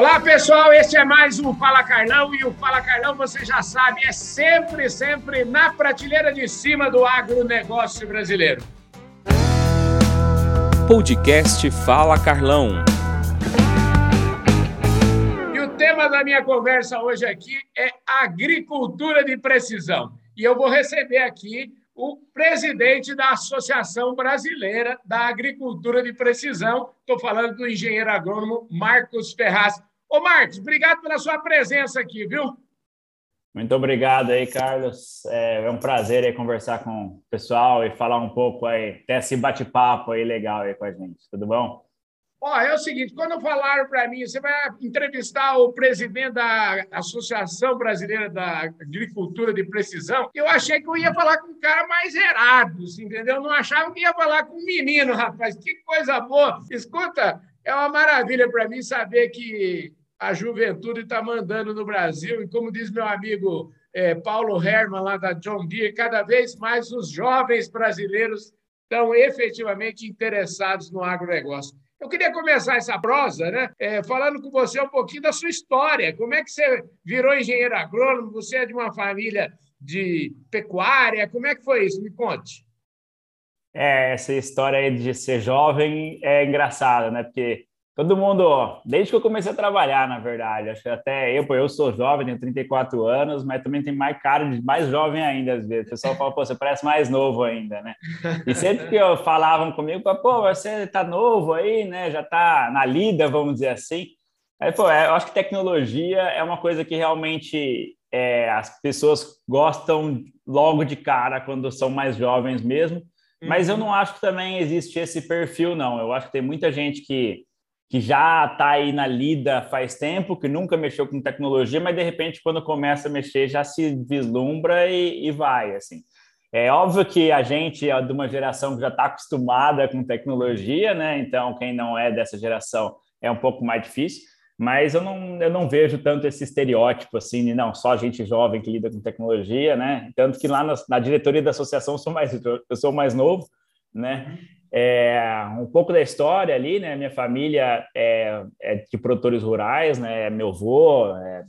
Olá, pessoal. Este é mais um Fala Carlão e o Fala Carlão, você já sabe, é sempre, sempre na prateleira de cima do agronegócio brasileiro. Podcast Fala Carlão. E o tema da minha conversa hoje aqui é agricultura de precisão. E eu vou receber aqui o presidente da Associação Brasileira da Agricultura de Precisão. Estou falando do engenheiro agrônomo Marcos Ferraz. Ô, Marcos, obrigado pela sua presença aqui, viu? Muito obrigado aí, Carlos. É, é um prazer aí conversar com o pessoal e falar um pouco aí, ter esse bate-papo aí legal aí com a gente. Tudo bom? Ó, é o seguinte, quando falaram para mim, você vai entrevistar o presidente da Associação Brasileira da Agricultura de Precisão, eu achei que eu ia falar com um cara mais errado, assim, entendeu? Eu não achava que ia falar com um menino, rapaz. Que coisa boa. Escuta, é uma maravilha para mim saber que a juventude está mandando no Brasil, e como diz meu amigo é, Paulo Herman, lá da John Deere, cada vez mais os jovens brasileiros estão efetivamente interessados no agronegócio. Eu queria começar essa prosa, né, é, falando com você um pouquinho da sua história. Como é que você virou engenheiro agrônomo? Você é de uma família de pecuária? Como é que foi isso? Me conte. É, essa história aí de ser jovem é engraçada, né? Porque todo mundo, desde que eu comecei a trabalhar, na verdade, acho que até eu, eu sou jovem, tenho 34 anos, mas também tem mais cara de mais jovem ainda, às vezes. O pessoal fala, pô, você parece mais novo ainda, né? E sempre que eu falavam comigo, pô, você tá novo aí, né? Já tá na lida, vamos dizer assim. Aí, pô, é, eu acho que tecnologia é uma coisa que realmente é, as pessoas gostam logo de cara quando são mais jovens mesmo. Mas eu uhum. não acho que também existe esse perfil, não. Eu acho que tem muita gente que que já está aí na lida faz tempo, que nunca mexeu com tecnologia, mas de repente, quando começa a mexer, já se vislumbra e, e vai. assim. É óbvio que a gente é de uma geração que já está acostumada com tecnologia, né? Então, quem não é dessa geração é um pouco mais difícil, mas eu não, eu não vejo tanto esse estereótipo assim, de não, só gente jovem que lida com tecnologia, né? Tanto que lá na, na diretoria da associação eu sou mais, eu sou mais novo, né? É, um pouco da história ali, né? Minha família é, é de produtores rurais, né? Meu avô é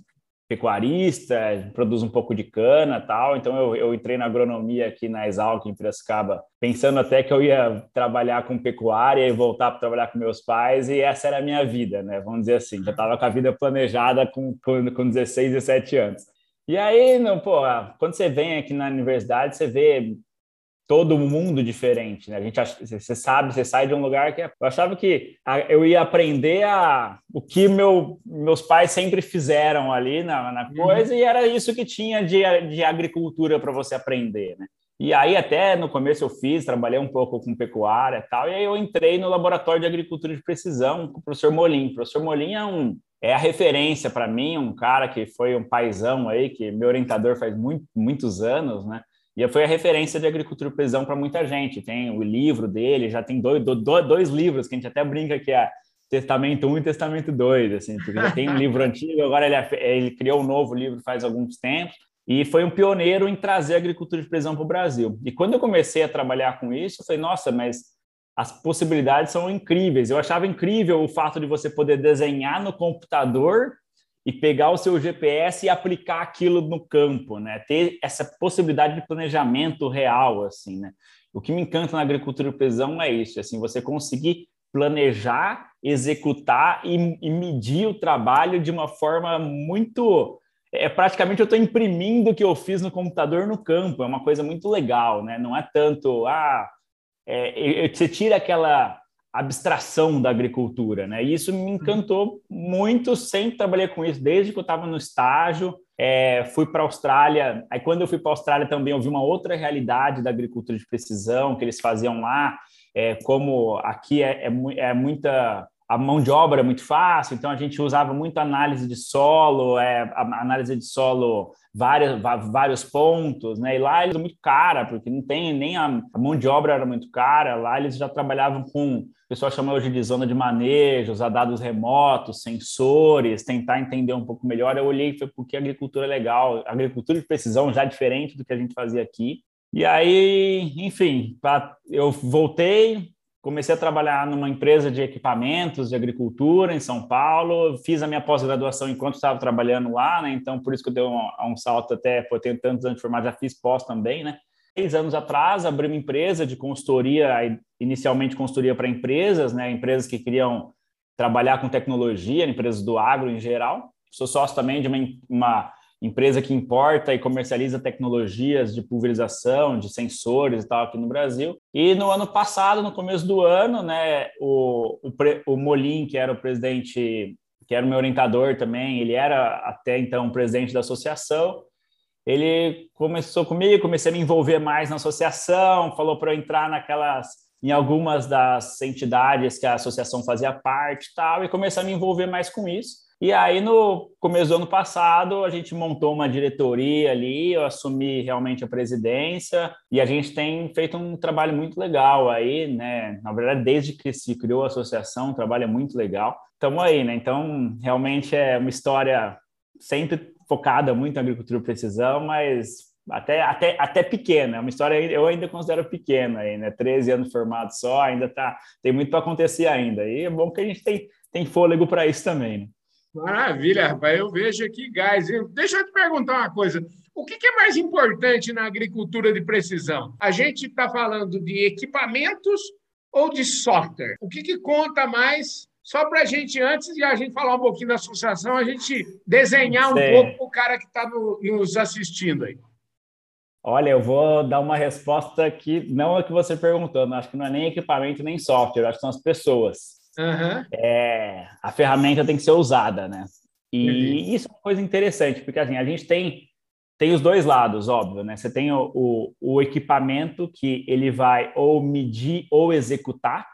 pecuarista, produz um pouco de cana tal. Então eu, eu entrei na agronomia aqui na Exalc, em Piracicaba, pensando até que eu ia trabalhar com pecuária e voltar para trabalhar com meus pais, e essa era a minha vida, né? Vamos dizer assim, já estava com a vida planejada com, com, com 16, 17 anos. E aí, não, pô, quando você vem aqui na universidade, você vê todo mundo diferente, né? A gente você sabe, você sai de um lugar que é, eu achava que eu ia aprender a o que meu, meus pais sempre fizeram ali na, na uhum. coisa uhum. e era isso que tinha de, de agricultura para você aprender, né? E aí até no começo eu fiz, trabalhei um pouco com pecuária e tal, e aí eu entrei no laboratório de agricultura de precisão com o professor Molim. O professor Molim é um é a referência para mim, um cara que foi um paizão aí, que meu orientador faz muito, muitos anos, né? E foi a referência de agricultura e precisão para muita gente. Tem o livro dele, já tem dois, dois, dois livros que a gente até brinca que é Testamento 1 e Testamento 2, assim, porque já tem um livro antigo, agora ele, ele criou um novo livro faz alguns tempos, e foi um pioneiro em trazer a agricultura de precisão para o Brasil. E quando eu comecei a trabalhar com isso, eu falei, nossa, mas as possibilidades são incríveis. Eu achava incrível o fato de você poder desenhar no computador e pegar o seu GPS e aplicar aquilo no campo, né? Ter essa possibilidade de planejamento real, assim, né? O que me encanta na agricultura de precisão é isso, assim, você conseguir planejar, executar e, e medir o trabalho de uma forma muito é praticamente eu estou imprimindo o que eu fiz no computador no campo, é uma coisa muito legal, né? Não é tanto, ah, é, você tira aquela abstração da agricultura, né? E isso me uhum. encantou muito, sempre trabalhei com isso, desde que eu estava no estágio, é, fui para a Austrália, aí quando eu fui para a Austrália também eu vi uma outra realidade da agricultura de precisão que eles faziam lá, é, como aqui é, é, é muita a mão de obra é muito fácil, então a gente usava muito análise de solo, é, análise de solo vários, vários pontos, né? E lá eles muito cara, porque não tem nem a, a, mão de obra era muito cara, lá eles já trabalhavam com, o pessoal chama hoje de zona de manejo, usar dados remotos, sensores, tentar entender um pouco melhor. Eu olhei e falei, porque a agricultura é legal, agricultura de precisão já é diferente do que a gente fazia aqui. E aí, enfim, eu voltei, comecei a trabalhar numa empresa de equipamentos de agricultura em São Paulo, fiz a minha pós-graduação enquanto estava trabalhando lá, né? Então, por isso que eu dei um, um salto até, por ter tantos anos de formado, já fiz pós também, né? Seis anos atrás, abri uma empresa de consultoria, inicialmente consultoria para empresas, né? Empresas que queriam trabalhar com tecnologia, empresas do agro em geral. Sou sócio também de uma, uma empresa que importa e comercializa tecnologias de pulverização, de sensores e tal aqui no Brasil. E no ano passado, no começo do ano, né, o, o, o Molim, que era o presidente, que era o meu orientador também, ele era até então presidente da associação, ele começou comigo, comecei a me envolver mais na associação, falou para eu entrar naquelas em algumas das entidades que a associação fazia parte tal, e comecei a me envolver mais com isso. E aí, no começo do ano passado, a gente montou uma diretoria ali, eu assumi realmente a presidência, e a gente tem feito um trabalho muito legal aí, né? Na verdade, desde que se criou a associação, o trabalho é muito legal. Estamos aí, né? Então, realmente é uma história sempre focada muito em agricultura e precisão, mas até, até, até pequena, é uma história eu ainda considero pequena aí, né? 13 anos formado só, ainda tá, tem muito para acontecer ainda. E é bom que a gente tem, tem fôlego para isso também, né? Maravilha, rapaz. Eu vejo aqui gás. Deixa eu te perguntar uma coisa. O que é mais importante na agricultura de precisão? A gente está falando de equipamentos ou de software? O que, que conta mais? Só para a gente, antes de a gente falar um pouquinho da associação, a gente desenhar um Sim. pouco para o cara que está no, nos assistindo aí. Olha, eu vou dar uma resposta que não é que você perguntou, acho que não é nem equipamento nem software, acho que são as pessoas. Uhum. É, a ferramenta tem que ser usada, né? E uhum. isso é uma coisa interessante, porque assim, a gente tem, tem os dois lados, óbvio, né? Você tem o, o, o equipamento que ele vai ou medir ou executar.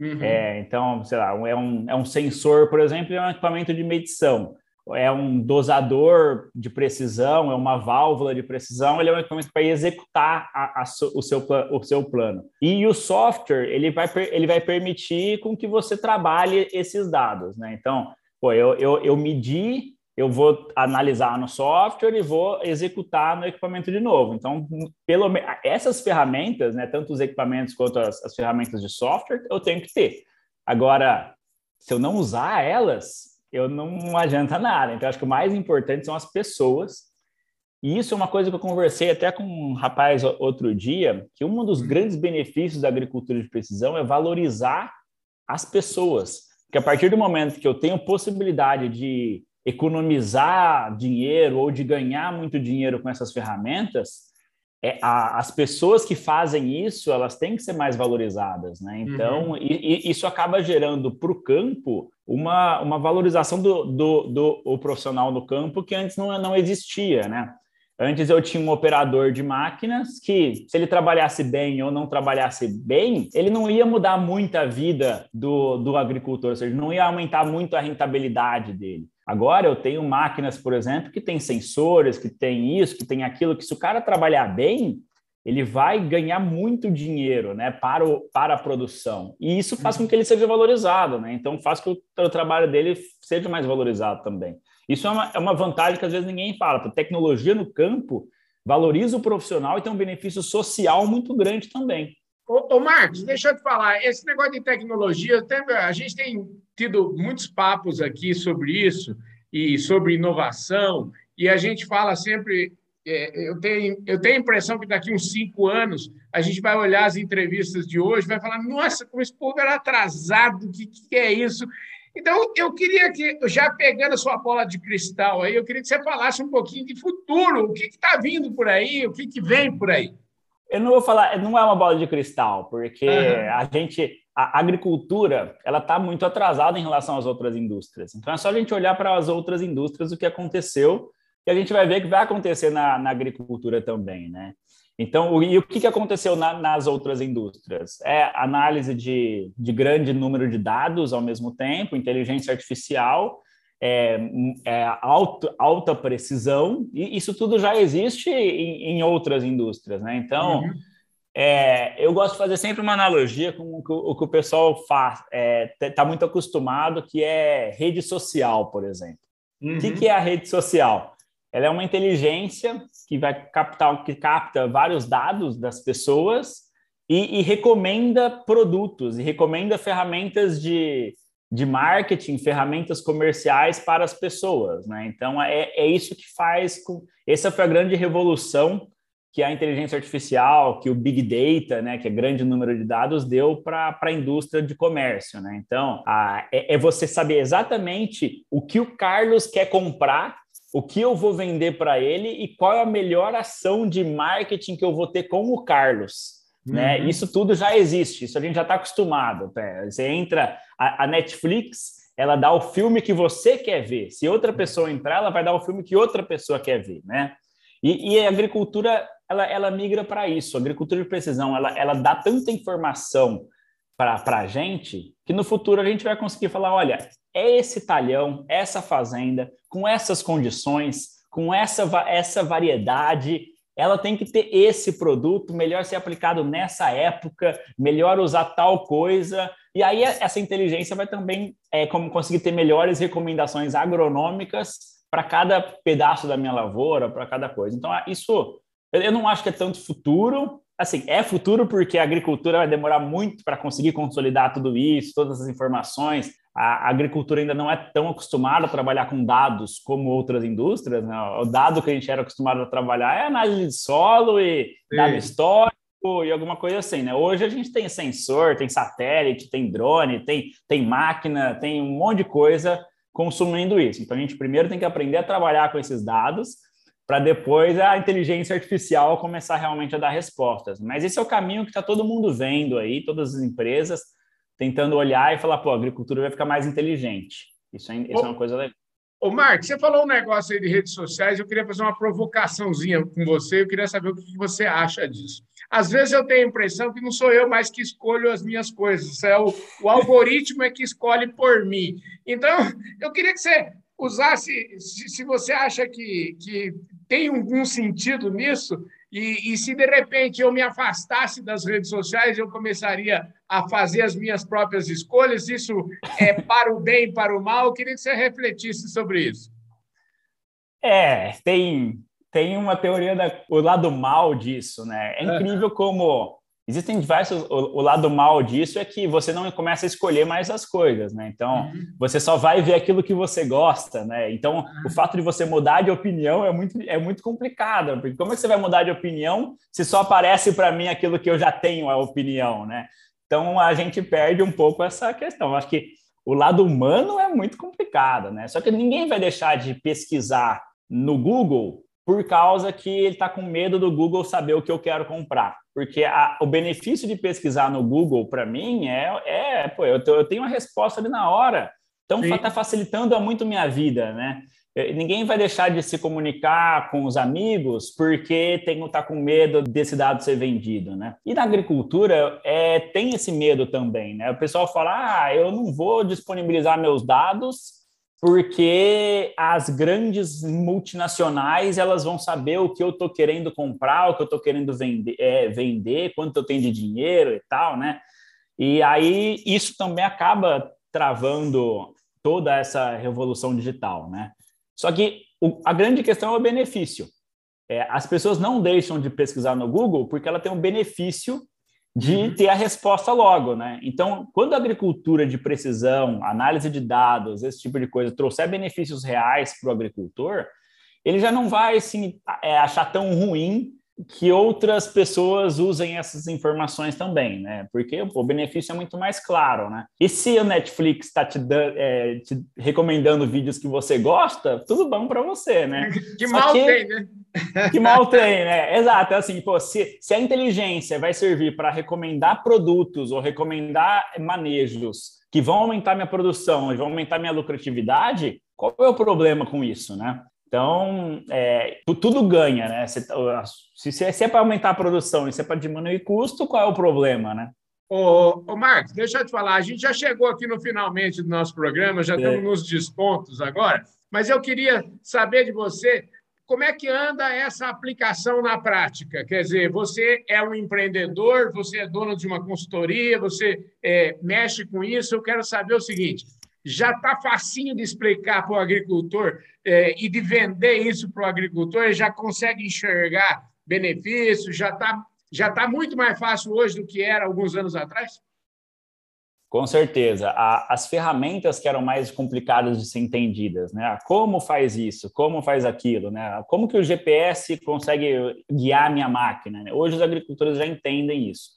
Uhum. É, então, sei lá, é um, é um sensor, por exemplo, é um equipamento de medição é um dosador de precisão, é uma válvula de precisão, ele é um equipamento para executar a, a, o, seu, o seu plano. E o software, ele vai, ele vai permitir com que você trabalhe esses dados, né? Então, pô, eu, eu, eu medi, eu vou analisar no software e vou executar no equipamento de novo. Então, pelo essas ferramentas, né, tanto os equipamentos quanto as, as ferramentas de software, eu tenho que ter. Agora, se eu não usar elas, eu não adianta nada. Então, acho que o mais importante são as pessoas. E isso é uma coisa que eu conversei até com um rapaz outro dia, que um dos grandes benefícios da agricultura de precisão é valorizar as pessoas. Porque a partir do momento que eu tenho possibilidade de economizar dinheiro ou de ganhar muito dinheiro com essas ferramentas, é, a, as pessoas que fazem isso, elas têm que ser mais valorizadas, né? Então, uhum. e, e isso acaba gerando para o campo uma, uma valorização do, do, do o profissional no campo que antes não, não existia, né? Antes eu tinha um operador de máquinas que, se ele trabalhasse bem ou não trabalhasse bem, ele não ia mudar muito a vida do, do agricultor, ou seja, não ia aumentar muito a rentabilidade dele. Agora eu tenho máquinas, por exemplo, que tem sensores, que tem isso, que tem aquilo, que se o cara trabalhar bem, ele vai ganhar muito dinheiro né, para, o, para a produção. E isso faz com que ele seja valorizado, né? Então faz com que o, o trabalho dele seja mais valorizado também. Isso é uma, é uma vantagem que às vezes ninguém fala. A tecnologia no campo valoriza o profissional e tem um benefício social muito grande também. Ô, ô Marcos, deixa eu te falar, esse negócio de tecnologia, a gente tem tido muitos papos aqui sobre isso e sobre inovação, e a gente fala sempre. É, eu, tenho, eu tenho a impressão que daqui uns cinco anos a gente vai olhar as entrevistas de hoje vai falar: nossa, como esse povo era atrasado, o que, que é isso? Então, eu queria que, já pegando a sua bola de cristal aí, eu queria que você falasse um pouquinho de futuro, o que está vindo por aí, o que, que vem por aí. Eu não vou falar, não é uma bola de cristal, porque uhum. a gente, a agricultura, ela está muito atrasada em relação às outras indústrias. Então é só a gente olhar para as outras indústrias o que aconteceu e a gente vai ver que vai acontecer na, na agricultura também, né? Então, o, e o que, que aconteceu na, nas outras indústrias? É análise de, de grande número de dados ao mesmo tempo, inteligência artificial, é, é alto, alta precisão, e isso tudo já existe em, em outras indústrias, né? Então, uhum. é, eu gosto de fazer sempre uma analogia com o que o, que o pessoal faz, está é, tá muito acostumado, que é rede social, por exemplo. Uhum. O que, uhum. que é a rede social? Ela é uma inteligência que vai captar, que capta vários dados das pessoas e, e recomenda produtos, e recomenda ferramentas de, de marketing, ferramentas comerciais para as pessoas, né? Então é, é isso que faz com essa foi a grande revolução que a inteligência artificial, que o big data, né, que é grande número de dados deu para a indústria de comércio, né? Então a, é, é você saber exatamente o que o Carlos quer comprar o que eu vou vender para ele e qual é a melhor ação de marketing que eu vou ter com o Carlos. Né? Uhum. Isso tudo já existe, isso a gente já está acostumado. Você entra, a, a, Netflix, ela dá o filme que você quer ver. Se outra pessoa entrar, ela vai dar o filme que outra pessoa quer ver, né? E, e a agricultura, ela, ela migra para isso. A agricultura de precisão, ela, ela dá tanta informação para a gente que no futuro a gente vai conseguir falar, olha, é esse talhão, essa fazenda, com essas condições, com essa, essa variedade, ela tem que ter esse produto, melhor ser aplicado nessa época, melhor usar tal coisa. E aí essa inteligência vai também é, como conseguir ter melhores recomendações agronômicas para cada pedaço da minha lavoura, para cada coisa. Então, isso eu não acho que é tanto futuro. Assim, é futuro porque a agricultura vai demorar muito para conseguir consolidar tudo isso, todas as informações, a agricultura ainda não é tão acostumada a trabalhar com dados como outras indústrias. Né? O dado que a gente era acostumado a trabalhar é análise de solo e Sim. dado histórico e alguma coisa assim. Né? Hoje a gente tem sensor, tem satélite, tem drone, tem, tem máquina, tem um monte de coisa consumindo isso. Então a gente primeiro tem que aprender a trabalhar com esses dados para depois a inteligência artificial começar realmente a dar respostas. Mas esse é o caminho que está todo mundo vendo aí, todas as empresas tentando olhar e falar, pô, a agricultura vai ficar mais inteligente. Isso é, isso é uma coisa legal. Ô, Marcos, você falou um negócio aí de redes sociais, eu queria fazer uma provocaçãozinha com você, eu queria saber o que você acha disso. Às vezes eu tenho a impressão que não sou eu mais que escolho as minhas coisas, é o, o algoritmo é que escolhe por mim. Então, eu queria que você usasse, se, se você acha que, que tem algum sentido nisso, e, e, se de repente eu me afastasse das redes sociais, eu começaria a fazer as minhas próprias escolhas. Isso é para o bem, para o mal. Eu queria que você refletisse sobre isso. É, tem, tem uma teoria do lado mal disso, né? É incrível como Existem diversos. O, o, lado mal disso é que você não começa a escolher mais as coisas, né? Então, uhum. você só vai ver aquilo que você gosta, né? Então, uhum. o fato de você mudar de opinião é muito, é muito complicado, porque como é que você vai mudar de opinião se só aparece para mim aquilo que eu já tenho a opinião, né? Então, a gente perde um pouco essa questão. Acho que o lado humano é muito complicado, né? Só que ninguém vai deixar de pesquisar no Google por causa que ele está com medo do Google saber o que eu quero comprar. Porque a, o benefício de pesquisar no Google, para mim, é, é pô, eu, eu, tenho a resposta ali na hora. Então, está facilitando muito minha vida, né? Ninguém vai deixar de se comunicar com os amigos porque tem tá com medo desse dado ser vendido, né? E na agricultura é, tem esse medo também, né? O pessoal fala, ah, eu não vou disponibilizar meus dados porque as grandes multinacionais elas vão saber o que eu estou querendo comprar, o que eu estou querendo vender, é, vender, quanto eu tenho de dinheiro e tal, né? E aí isso também acaba travando toda essa revolução digital, né? Só que o, a grande questão é o benefício. É, as pessoas não deixam de pesquisar no Google porque ela tem um benefício de uhum. ter a resposta logo, né? Então, quando a agricultura de precisão, análise de dados, esse tipo de coisa trouxer benefícios reais para o agricultor, ele já não vai assim, é, achar tão ruim que outras pessoas usem essas informações também, né? Porque o benefício é muito mais claro, né? E se o Netflix está te, é, te, recomendando vídeos que você gosta, tudo bom para você, né? Que Só mal que, tem, né? Que mal tem, né? Exato, é assim, pô, se, se a inteligência vai servir para recomendar produtos ou recomendar manejos que vão aumentar minha produção e vão aumentar minha lucratividade, qual é o problema com isso, né? Então, é, tudo ganha, né? Se, se, se é para aumentar a produção e se é para diminuir custo, qual é o problema, né? Ô, ô, Marcos, deixa eu te falar, a gente já chegou aqui no finalmente do nosso programa, já é. estamos nos descontos agora, mas eu queria saber de você como é que anda essa aplicação na prática? Quer dizer, você é um empreendedor, você é dono de uma consultoria, você é, mexe com isso. Eu quero saber o seguinte: já está facinho de explicar para o agricultor é, e de vender isso para o agricultor, ele já consegue enxergar benefícios, já está já está muito mais fácil hoje do que era alguns anos atrás? Com certeza. A, as ferramentas que eram mais complicadas de ser entendidas, né? Como faz isso? Como faz aquilo? Né? Como que o GPS consegue guiar minha máquina? Né? Hoje os agricultores já entendem isso.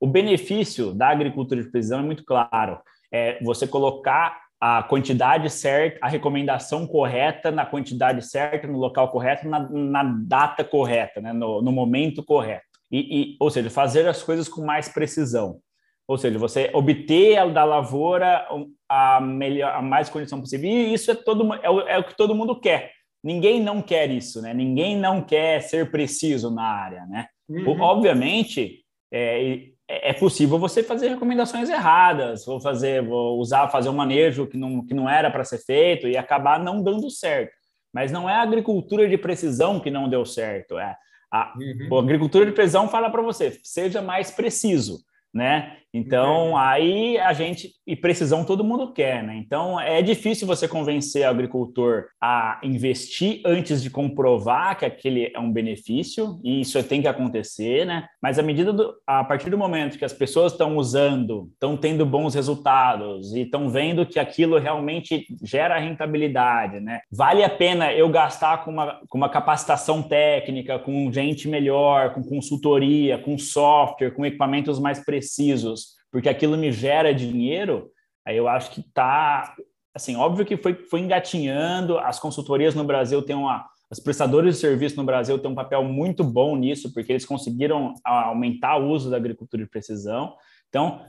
O benefício da agricultura de precisão é muito claro. É você colocar a quantidade certa, a recomendação correta na quantidade certa, no local correto, na, na data correta, né? no, no momento correto. E, e, ou seja, fazer as coisas com mais precisão. Ou seja, você obter da lavoura a, melhor, a mais condição possível. E isso é, todo, é o, é, o, que todo mundo quer. Ninguém não quer isso, né? Ninguém não quer ser preciso na área, né? Uhum. Obviamente, é, é, é possível você fazer recomendações erradas, vou fazer, vou usar, fazer um manejo que não, que não era para ser feito e acabar não dando certo. Mas não é a agricultura de precisão que não deu certo. É a, uhum. a agricultura de precisão fala para você, seja mais preciso né? Então, aí a gente, e precisão todo mundo quer, né? Então, é difícil você convencer o agricultor a investir antes de comprovar que aquele é um benefício, e isso tem que acontecer, né? Mas à medida do, a partir do momento que as pessoas estão usando, estão tendo bons resultados e estão vendo que aquilo realmente gera rentabilidade, né? Vale a pena eu gastar com uma, com uma capacitação técnica, com gente melhor, com consultoria, com software, com equipamentos mais precisos precisos, porque aquilo me gera dinheiro, aí eu acho que está, assim, óbvio que foi, foi engatinhando, as consultorias no Brasil têm uma, os prestadores de serviço no Brasil têm um papel muito bom nisso, porque eles conseguiram aumentar o uso da agricultura de precisão. Então,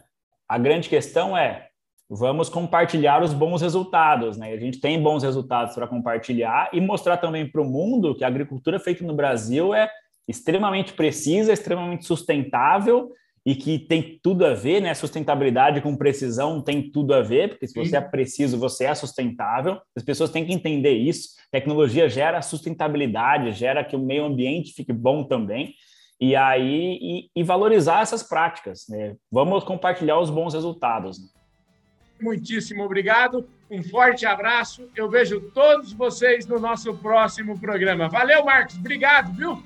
a grande questão é, vamos compartilhar os bons resultados, né? A gente tem bons resultados para compartilhar e mostrar também para o mundo que a agricultura feita no Brasil é extremamente precisa, extremamente sustentável e que tem tudo a ver, né? Sustentabilidade com precisão tem tudo a ver, porque se você é preciso, você é sustentável. As pessoas têm que entender isso. Tecnologia gera sustentabilidade, gera que o meio ambiente fique bom também. E aí e, e valorizar essas práticas. Né? Vamos compartilhar os bons resultados. Né? Muitíssimo obrigado. Um forte abraço. Eu vejo todos vocês no nosso próximo programa. Valeu, Marcos. Obrigado, viu?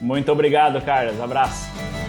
Muito obrigado, Carlos. Abraço.